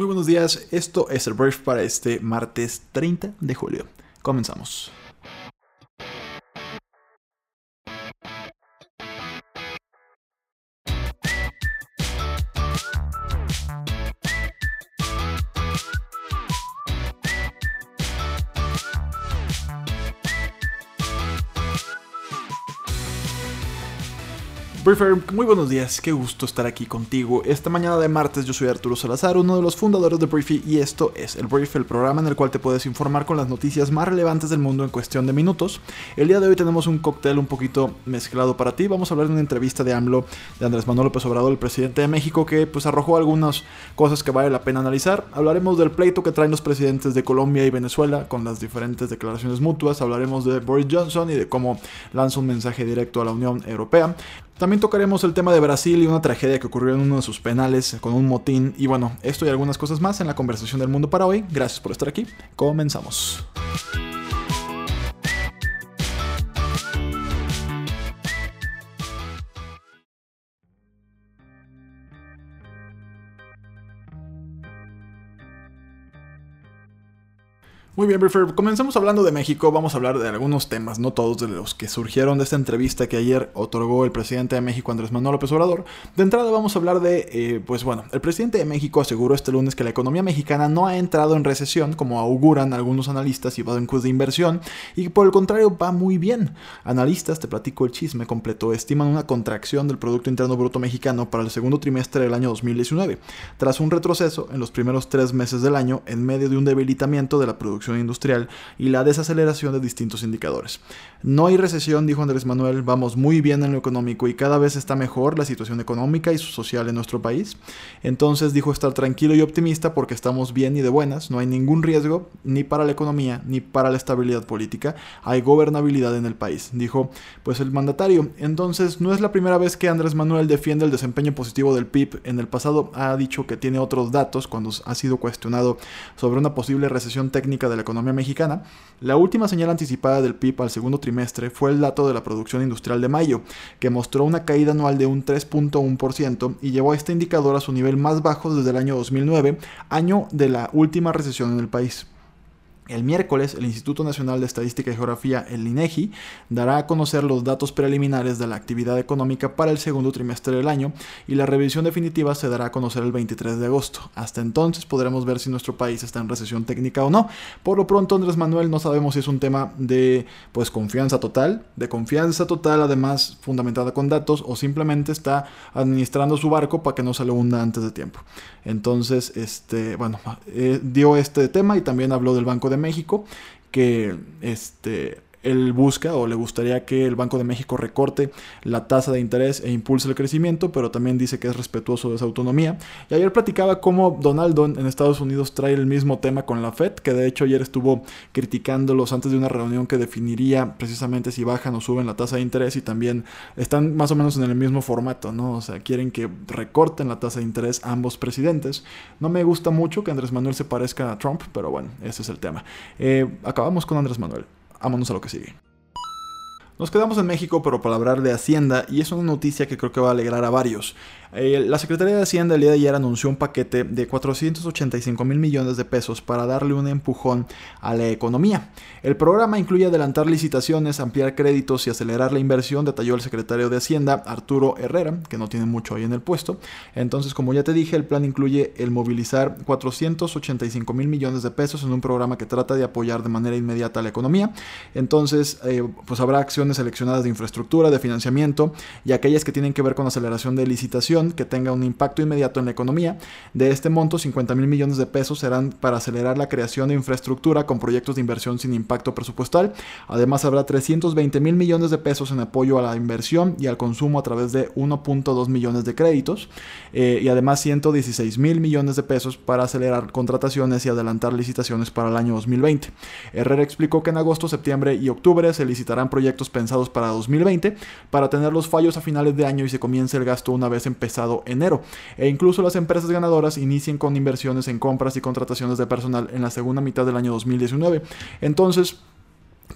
Muy buenos días, esto es el brief para este martes 30 de julio. Comenzamos. Briefer, muy buenos días, qué gusto estar aquí contigo. Esta mañana de martes yo soy Arturo Salazar, uno de los fundadores de Briefy y esto es el Brief, el programa en el cual te puedes informar con las noticias más relevantes del mundo en cuestión de minutos. El día de hoy tenemos un cóctel un poquito mezclado para ti. Vamos a hablar de una entrevista de AMLO de Andrés Manuel López Obrador, el presidente de México, que pues arrojó algunas cosas que vale la pena analizar. Hablaremos del pleito que traen los presidentes de Colombia y Venezuela con las diferentes declaraciones mutuas. Hablaremos de Boris Johnson y de cómo lanza un mensaje directo a la Unión Europea. También tocaremos el tema de Brasil y una tragedia que ocurrió en uno de sus penales con un motín. Y bueno, esto y algunas cosas más en la conversación del mundo para hoy. Gracias por estar aquí. Comenzamos. Muy bien, Briefer. Comencemos hablando de México. Vamos a hablar de algunos temas, no todos de los que surgieron de esta entrevista que ayer otorgó el presidente de México, Andrés Manuel López Obrador. De entrada vamos a hablar de, eh, pues bueno, el presidente de México aseguró este lunes que la economía mexicana no ha entrado en recesión, como auguran algunos analistas y bancos de inversión, y por el contrario va muy bien. Analistas, te platico el chisme completo, estiman una contracción del Producto Interno Bruto mexicano para el segundo trimestre del año 2019, tras un retroceso en los primeros tres meses del año en medio de un debilitamiento de la producción industrial y la desaceleración de distintos indicadores. No hay recesión, dijo Andrés Manuel, vamos muy bien en lo económico y cada vez está mejor la situación económica y social en nuestro país. Entonces dijo estar tranquilo y optimista porque estamos bien y de buenas, no hay ningún riesgo ni para la economía ni para la estabilidad política, hay gobernabilidad en el país, dijo pues el mandatario. Entonces no es la primera vez que Andrés Manuel defiende el desempeño positivo del PIB, en el pasado ha dicho que tiene otros datos cuando ha sido cuestionado sobre una posible recesión técnica de la economía mexicana, la última señal anticipada del PIB al segundo trimestre fue el dato de la producción industrial de mayo, que mostró una caída anual de un 3.1% y llevó a este indicador a su nivel más bajo desde el año 2009, año de la última recesión en el país. El miércoles, el Instituto Nacional de Estadística y Geografía, el INEGI, dará a conocer los datos preliminares de la actividad económica para el segundo trimestre del año y la revisión definitiva se dará a conocer el 23 de agosto. Hasta entonces podremos ver si nuestro país está en recesión técnica o no. Por lo pronto, Andrés Manuel no sabemos si es un tema de pues confianza total, de confianza total además fundamentada con datos o simplemente está administrando su barco para que no se le hunda antes de tiempo. Entonces, este, bueno, eh, dio este tema y también habló del Banco de México, que este, él busca o le gustaría que el Banco de México recorte la tasa de interés e impulse el crecimiento, pero también dice que es respetuoso de esa autonomía. Y ayer platicaba cómo Donaldo en Estados Unidos trae el mismo tema con la Fed, que de hecho ayer estuvo criticándolos antes de una reunión que definiría precisamente si bajan o suben la tasa de interés y también están más o menos en el mismo formato, ¿no? O sea, quieren que recorten la tasa de interés ambos presidentes. No me gusta mucho que Andrés Manuel se parezca a Trump, pero bueno, ese es el tema. Eh, acabamos con Andrés Manuel. Vámonos a lo que sigue. Nos quedamos en México, pero para hablar de Hacienda, y es una noticia que creo que va a alegrar a varios. Eh, la Secretaría de Hacienda el día de ayer anunció un paquete de 485 mil millones de pesos para darle un empujón a la economía. El programa incluye adelantar licitaciones, ampliar créditos y acelerar la inversión, detalló el secretario de Hacienda, Arturo Herrera, que no tiene mucho ahí en el puesto. Entonces, como ya te dije, el plan incluye el movilizar 485 mil millones de pesos en un programa que trata de apoyar de manera inmediata a la economía. Entonces, eh, pues habrá acciones seleccionadas de infraestructura, de financiamiento y aquellas que tienen que ver con aceleración de licitación que tenga un impacto inmediato en la economía. De este monto, 50 mil millones de pesos serán para acelerar la creación de infraestructura con proyectos de inversión sin impacto presupuestal. Además, habrá 320 mil millones de pesos en apoyo a la inversión y al consumo a través de 1.2 millones de créditos. Eh, y además, 116 mil millones de pesos para acelerar contrataciones y adelantar licitaciones para el año 2020. Herrera explicó que en agosto, septiembre y octubre se licitarán proyectos pensados para 2020 para tener los fallos a finales de año y se comience el gasto una vez empezado enero. E incluso las empresas ganadoras inicien con inversiones en compras y contrataciones de personal en la segunda mitad del año 2019. Entonces,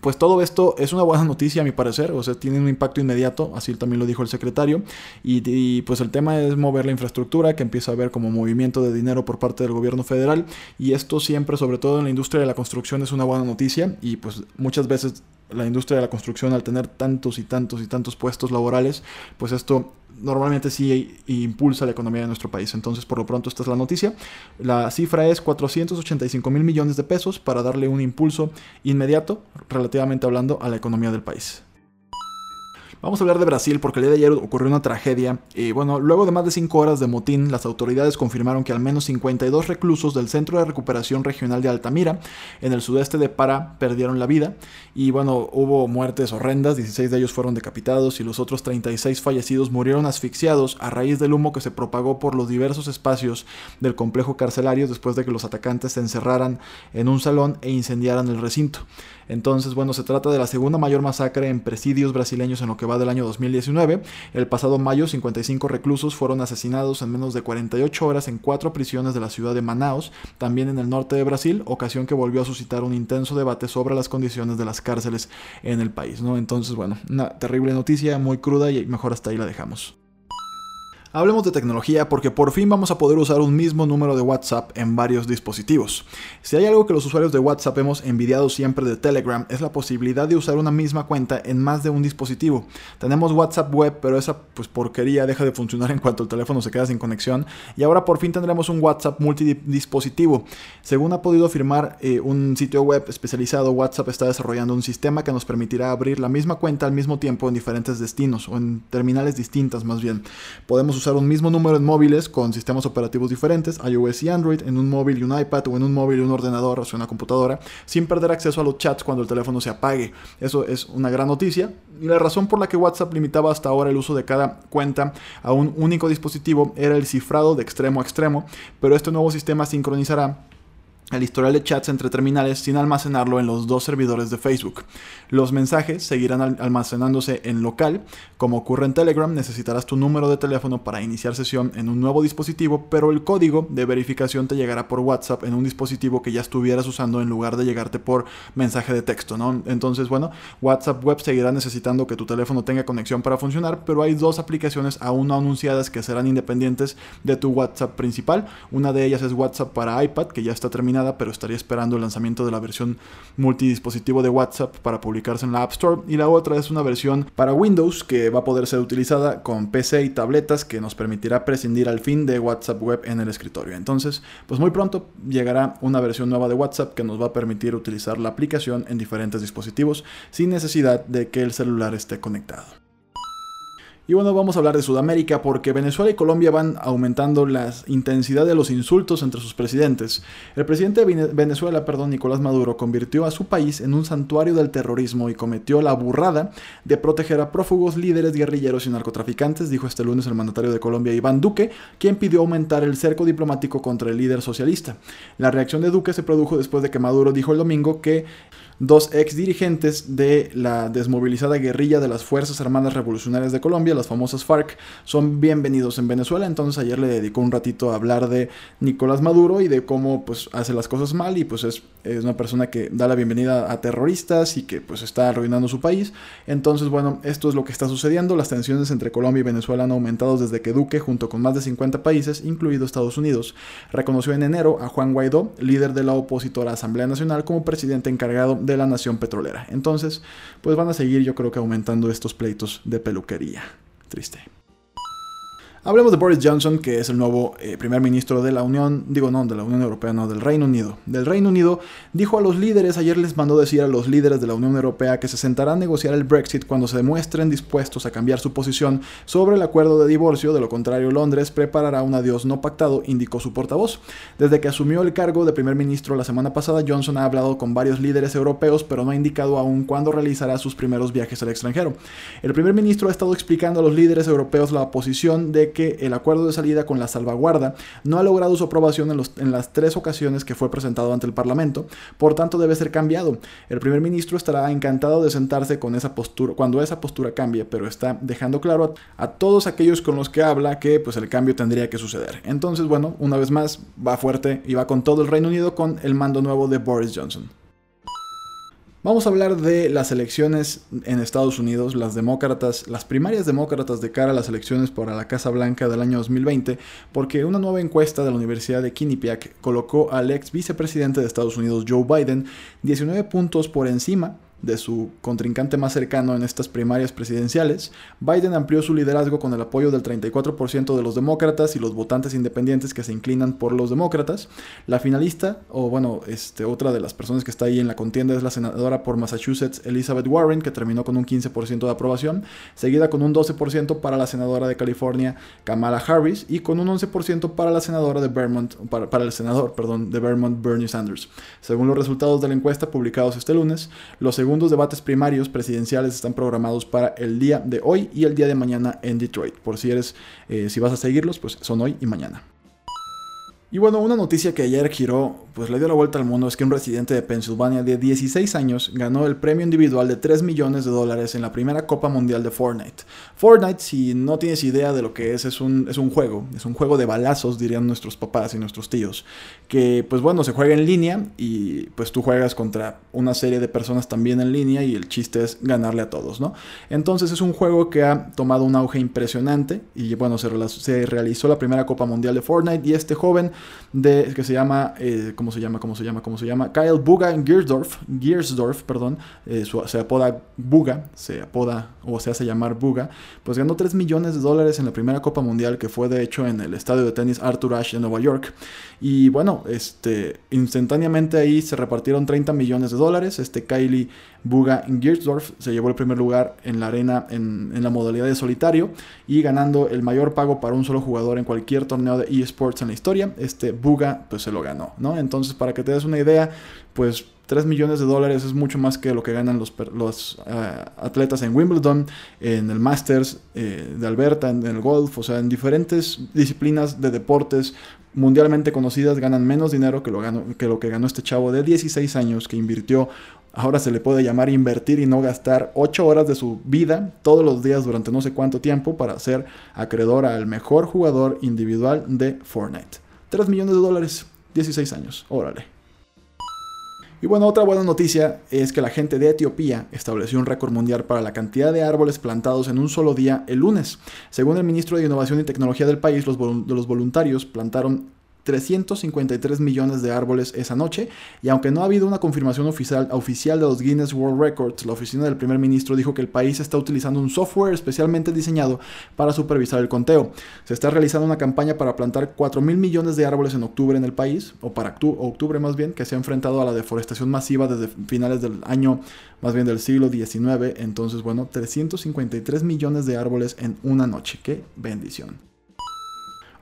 Pues todo esto es una buena noticia a mi parecer, o sea, tiene un impacto inmediato, así también lo dijo el secretario, y, pues el tema es mover la infraestructura, que empieza a haber como movimiento de dinero por parte del gobierno federal, y esto siempre, sobre todo en la industria de la construcción, es una buena noticia, y pues muchas veces la industria de la construcción al tener tantos y tantos y tantos puestos laborales, pues esto normalmente sí impulsa la economía de nuestro país. Entonces, por lo pronto, esta es la noticia. La cifra es 485 mil millones de pesos para darle un impulso inmediato, relativamente hablando, a la economía del país. Vamos a hablar de Brasil porque el día de ayer ocurrió una tragedia. Y bueno, luego de más de 5 horas de motín, las autoridades confirmaron que al menos 52 reclusos del Centro de Recuperación Regional de Altamira, en el sudeste de Pará, perdieron la vida. Y bueno, hubo muertes horrendas, 16 de ellos fueron decapitados y los otros 36 fallecidos murieron asfixiados a raíz del humo que se propagó por los diversos espacios del complejo carcelario después de que los atacantes se encerraran en un salón e incendiaran el recinto. Entonces, bueno, se trata de la segunda mayor masacre en presidios brasileños en lo que del año 2019. El pasado mayo, 55 reclusos fueron asesinados en menos de 48 horas en cuatro prisiones de la ciudad de Manaus, también en el norte de Brasil, ocasión que volvió a suscitar un intenso debate sobre las condiciones de las cárceles en el país, ¿no? Entonces, bueno, una terrible noticia, muy cruda y mejor hasta ahí la dejamos. Hablemos de tecnología porque por fin vamos a poder usar un mismo número de WhatsApp en varios dispositivos. Si hay algo que los usuarios de WhatsApp hemos envidiado siempre de Telegram es la posibilidad de usar una misma cuenta en más de un dispositivo. Tenemos WhatsApp web, pero esa pues porquería deja de funcionar en cuanto el teléfono se queda sin conexión y ahora por fin tendremos un WhatsApp multidispositivo. Según ha podido afirmar eh, un sitio web especializado, WhatsApp está desarrollando un sistema que nos permitirá abrir la misma cuenta al mismo tiempo en diferentes destinos o en terminales distintas más bien. Podemos usar un mismo número en móviles con sistemas operativos diferentes, iOS y Android, en un móvil y un iPad o en un móvil y un ordenador o una computadora, sin perder acceso a los chats cuando el teléfono se apague. Eso es una gran noticia. Y la razón por la que WhatsApp limitaba hasta ahora el uso de cada cuenta a un único dispositivo era el cifrado de extremo a extremo, pero este nuevo sistema sincronizará el historial de chats entre terminales sin almacenarlo en los dos servidores de Facebook. Los mensajes seguirán almacenándose en local. Como ocurre en Telegram, necesitarás tu número de teléfono para iniciar sesión en un nuevo dispositivo, pero el código de verificación te llegará por WhatsApp en un dispositivo que ya estuvieras usando en lugar de llegarte por mensaje de texto. Entonces, bueno, WhatsApp Web seguirá necesitando que tu teléfono tenga conexión para funcionar, pero hay dos aplicaciones aún no anunciadas que serán independientes de tu WhatsApp principal. Una de ellas es WhatsApp para iPad, que ya está terminada pero estaría esperando el lanzamiento de la versión multidispositivo de WhatsApp para publicarse en la App Store. Y la otra es una versión para Windows que va a poder ser utilizada con PC y tabletas que nos permitirá prescindir al fin de WhatsApp Web en el escritorio. Entonces, pues muy pronto llegará una versión nueva de WhatsApp que nos va a permitir utilizar la aplicación en diferentes dispositivos sin necesidad de que el celular esté conectado. Y bueno, vamos a hablar de Sudamérica porque Venezuela y Colombia van aumentando la intensidad de los insultos entre sus presidentes. El presidente de Venezuela, perdón, Nicolás Maduro, convirtió a su país en un santuario del terrorismo y cometió la burrada de proteger a prófugos, líderes, guerrilleros y narcotraficantes, dijo este lunes el mandatario de Colombia, Iván Duque, quien pidió aumentar el cerco diplomático contra el líder socialista. La reacción de Duque se produjo después de que Maduro dijo el domingo que dos ex dirigentes de la desmovilizada guerrilla de las Fuerzas Armadas Revolucionarias de Colombia, las famosas FARC, son bienvenidos en Venezuela. Entonces ayer le dedicó un ratito a hablar de Nicolás Maduro y de cómo pues hace las cosas mal y pues es, es una persona que da la bienvenida a terroristas y que pues está arruinando su país. Entonces bueno, esto es lo que está sucediendo. Las tensiones entre Colombia y Venezuela han aumentado desde que Duque, junto con más de 50 países, incluido Estados Unidos, reconoció en enero a Juan Guaidó, líder de la opositora Asamblea Nacional, como presidente encargado de la nación petrolera. Entonces, pues van a seguir yo creo que aumentando estos pleitos de peluquería. Triste. Hablemos de Boris Johnson, que es el nuevo eh, primer ministro de la Unión, digo no, de la Unión Europea, no, del Reino Unido. Del Reino Unido dijo a los líderes, ayer les mandó decir a los líderes de la Unión Europea que se sentará a negociar el Brexit cuando se demuestren dispuestos a cambiar su posición sobre el acuerdo de divorcio, de lo contrario Londres preparará un adiós no pactado, indicó su portavoz. Desde que asumió el cargo de primer ministro la semana pasada, Johnson ha hablado con varios líderes europeos, pero no ha indicado aún cuándo realizará sus primeros viajes al extranjero. El primer ministro ha estado explicando a los líderes europeos la posición de que el acuerdo de salida con la salvaguarda no ha logrado su aprobación en, las tres ocasiones que fue presentado ante el Parlamento, por tanto debe ser cambiado. El primer ministro estará encantado de sentarse con esa postura cuando esa postura cambie, pero está dejando claro a, a todos aquellos con los que habla que pues el cambio tendría que suceder. Entonces, bueno, una vez más va fuerte y va con todo el Reino Unido con el mando nuevo de Boris Johnson. Vamos a hablar de las elecciones en Estados Unidos, las demócratas, las primarias demócratas de cara a las elecciones para la Casa Blanca del año 2020, porque una nueva encuesta de la Universidad de Quinnipiac colocó al ex vicepresidente de Estados Unidos, Joe Biden, 19 puntos por encima de su contrincante más cercano en estas primarias presidenciales, Biden amplió su liderazgo con el apoyo del 34% de los demócratas y los votantes independientes que se inclinan por los demócratas. La finalista, o bueno, este, otra de las personas que está ahí en la contienda es la senadora por Massachusetts, Elizabeth Warren, que terminó con un 15% de aprobación, seguida con un 12% para la senadora de California, Kamala Harris, y con un 11% para la senadora de Vermont, para, para el senador, perdón, de Vermont, Bernie Sanders. Según los resultados de la encuesta publicados este lunes, los segundos segundos debates primarios presidenciales están programados para el día de hoy y el día de mañana en Detroit. Por si eres, eh, si vas a seguirlos, pues son hoy y mañana. Y bueno, una noticia que ayer giró, pues le dio la vuelta al mundo, es que un residente de Pensilvania de 16 años ganó el premio individual de 3 millones de dólares en la primera Copa Mundial de Fortnite. Fortnite, si no tienes idea de lo que es, es un, es un juego, es un juego de balazos, dirían nuestros papás y nuestros tíos, que pues bueno, se juega en línea y pues tú juegas contra una serie de personas también en línea y el chiste es ganarle a todos, ¿no? Entonces es un juego que ha tomado un auge impresionante y bueno, se, se realizó la primera Copa Mundial de Fortnite y este joven de, que se llama, eh, ¿cómo se llama? ¿Cómo se llama? ¿Cómo se llama? Kyle Buga Giersdorf, Giersdorf, perdón, eh, se apoda Buga, se apoda o se hace llamar Buga, pues ganó 3 millones de dólares en la primera Copa Mundial que fue de hecho en el estadio de tenis Arthur Ashe de Nueva York. Y bueno, este, instantáneamente ahí se repartieron 30 millones de dólares. Este Kylie Buga Giersdorf se llevó el primer lugar en la arena en, en la modalidad de solitario y ganando el mayor pago para un solo jugador en cualquier torneo de eSports en la historia este Buga pues se lo ganó, ¿no? Entonces para que te des una idea, pues 3 millones de dólares es mucho más que lo que ganan los, eh, atletas en Wimbledon, en el Masters eh, de Alberta, en, el golf, o sea, en diferentes disciplinas de deportes mundialmente conocidas ganan menos dinero que lo, que lo que ganó este chavo de 16 años que invirtió ahora se le puede llamar invertir y no gastar 8 horas de su vida todos los días durante no sé cuánto tiempo para ser acreedor al mejor jugador individual de Fortnite. 3 millones de dólares, 16 años, órale. Y bueno, otra buena noticia es que la gente de Etiopía estableció un récord mundial para la cantidad de árboles plantados en un solo día el lunes. Según el ministro de Innovación y Tecnología del país, los, los voluntarios plantaron 353 millones de árboles esa noche, y aunque no ha habido una confirmación oficial, oficial de los Guinness World Records, la oficina del primer ministro dijo que el país está utilizando un software especialmente diseñado para supervisar el conteo. Se está realizando una campaña para plantar 4 mil millones de árboles en octubre en el país, o para octubre más bien, que se ha enfrentado a la deforestación masiva desde finales del año, más bien del siglo XIX. Entonces, bueno, 353 millones de árboles en una noche. ¡Qué bendición!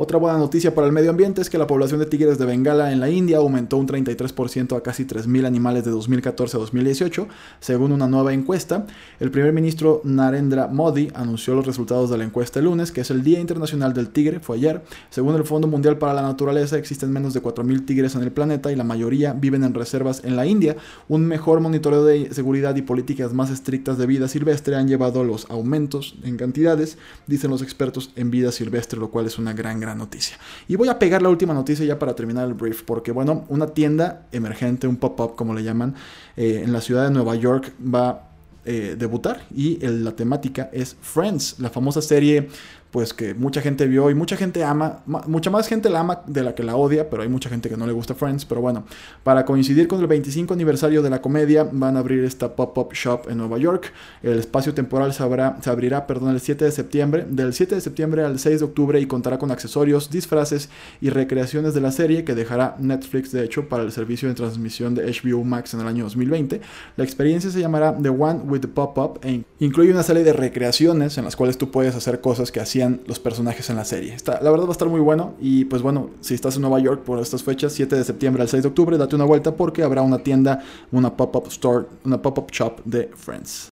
Otra buena noticia para el medio ambiente es que la población de tigres de Bengala en la India aumentó un 33% a casi 3.000 animales de 2014 a 2018, según una nueva encuesta. El primer ministro Narendra Modi anunció los resultados de la encuesta el lunes, que es el Día Internacional del Tigre, fue ayer. Según el Fondo Mundial para la Naturaleza, existen menos de 4.000 tigres en el planeta y la mayoría viven en reservas en la India. Un mejor monitoreo de seguridad y políticas más estrictas de vida silvestre han llevado a los aumentos en cantidades, dicen los expertos en vida silvestre, lo cual es una gran, gran noticia. Y voy a pegar la última noticia ya para terminar el brief, porque bueno, una tienda emergente, un pop-up como le llaman, eh, en la ciudad de Nueva York va eh, debutar y la temática es Friends, la famosa serie pues que mucha gente vio y mucha gente ama, mucha más gente la ama de la que la odia, pero hay mucha gente que no le gusta Friends, pero bueno, para coincidir con el 25 aniversario de la comedia van a abrir esta pop-up shop en Nueva York, el espacio temporal se, abrirá perdón, el 7 de septiembre, del 7 de septiembre al 6 de octubre y contará con accesorios, disfraces y recreaciones de la serie que dejará Netflix de hecho para el servicio de transmisión de HBO Max en el año 2020. La experiencia se llamará The One with the Pop-Up e incluye una serie de recreaciones en las cuales tú puedes hacer cosas que los personajes en la serie. Está, la verdad va a estar muy bueno y pues bueno, si estás en Nueva York por estas fechas, 7 de septiembre al 6 de octubre, date una vuelta porque habrá una tienda, una pop-up store, una pop-up shop de Friends.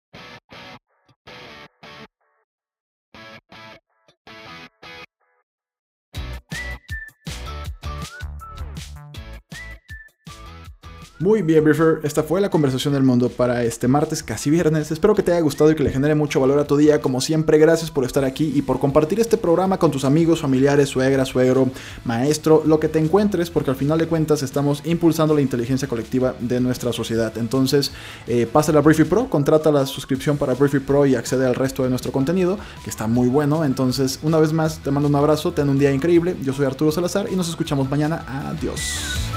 Muy bien, Briefer, esta fue la conversación del mundo para este martes, casi viernes. Espero que te haya gustado y que le genere mucho valor a tu día. Como siempre, gracias por estar aquí y por compartir este programa con tus amigos, familiares, suegra, suegro, maestro, lo que te encuentres, porque al final de cuentas estamos impulsando la inteligencia colectiva de nuestra sociedad. Entonces, eh, pásale a Briefy Pro, contrata la suscripción para Briefy Pro y accede al resto de nuestro contenido, que está muy bueno. Entonces, una vez más, te mando un abrazo, ten un día increíble. Yo soy Arturo Salazar y nos escuchamos mañana. Adiós.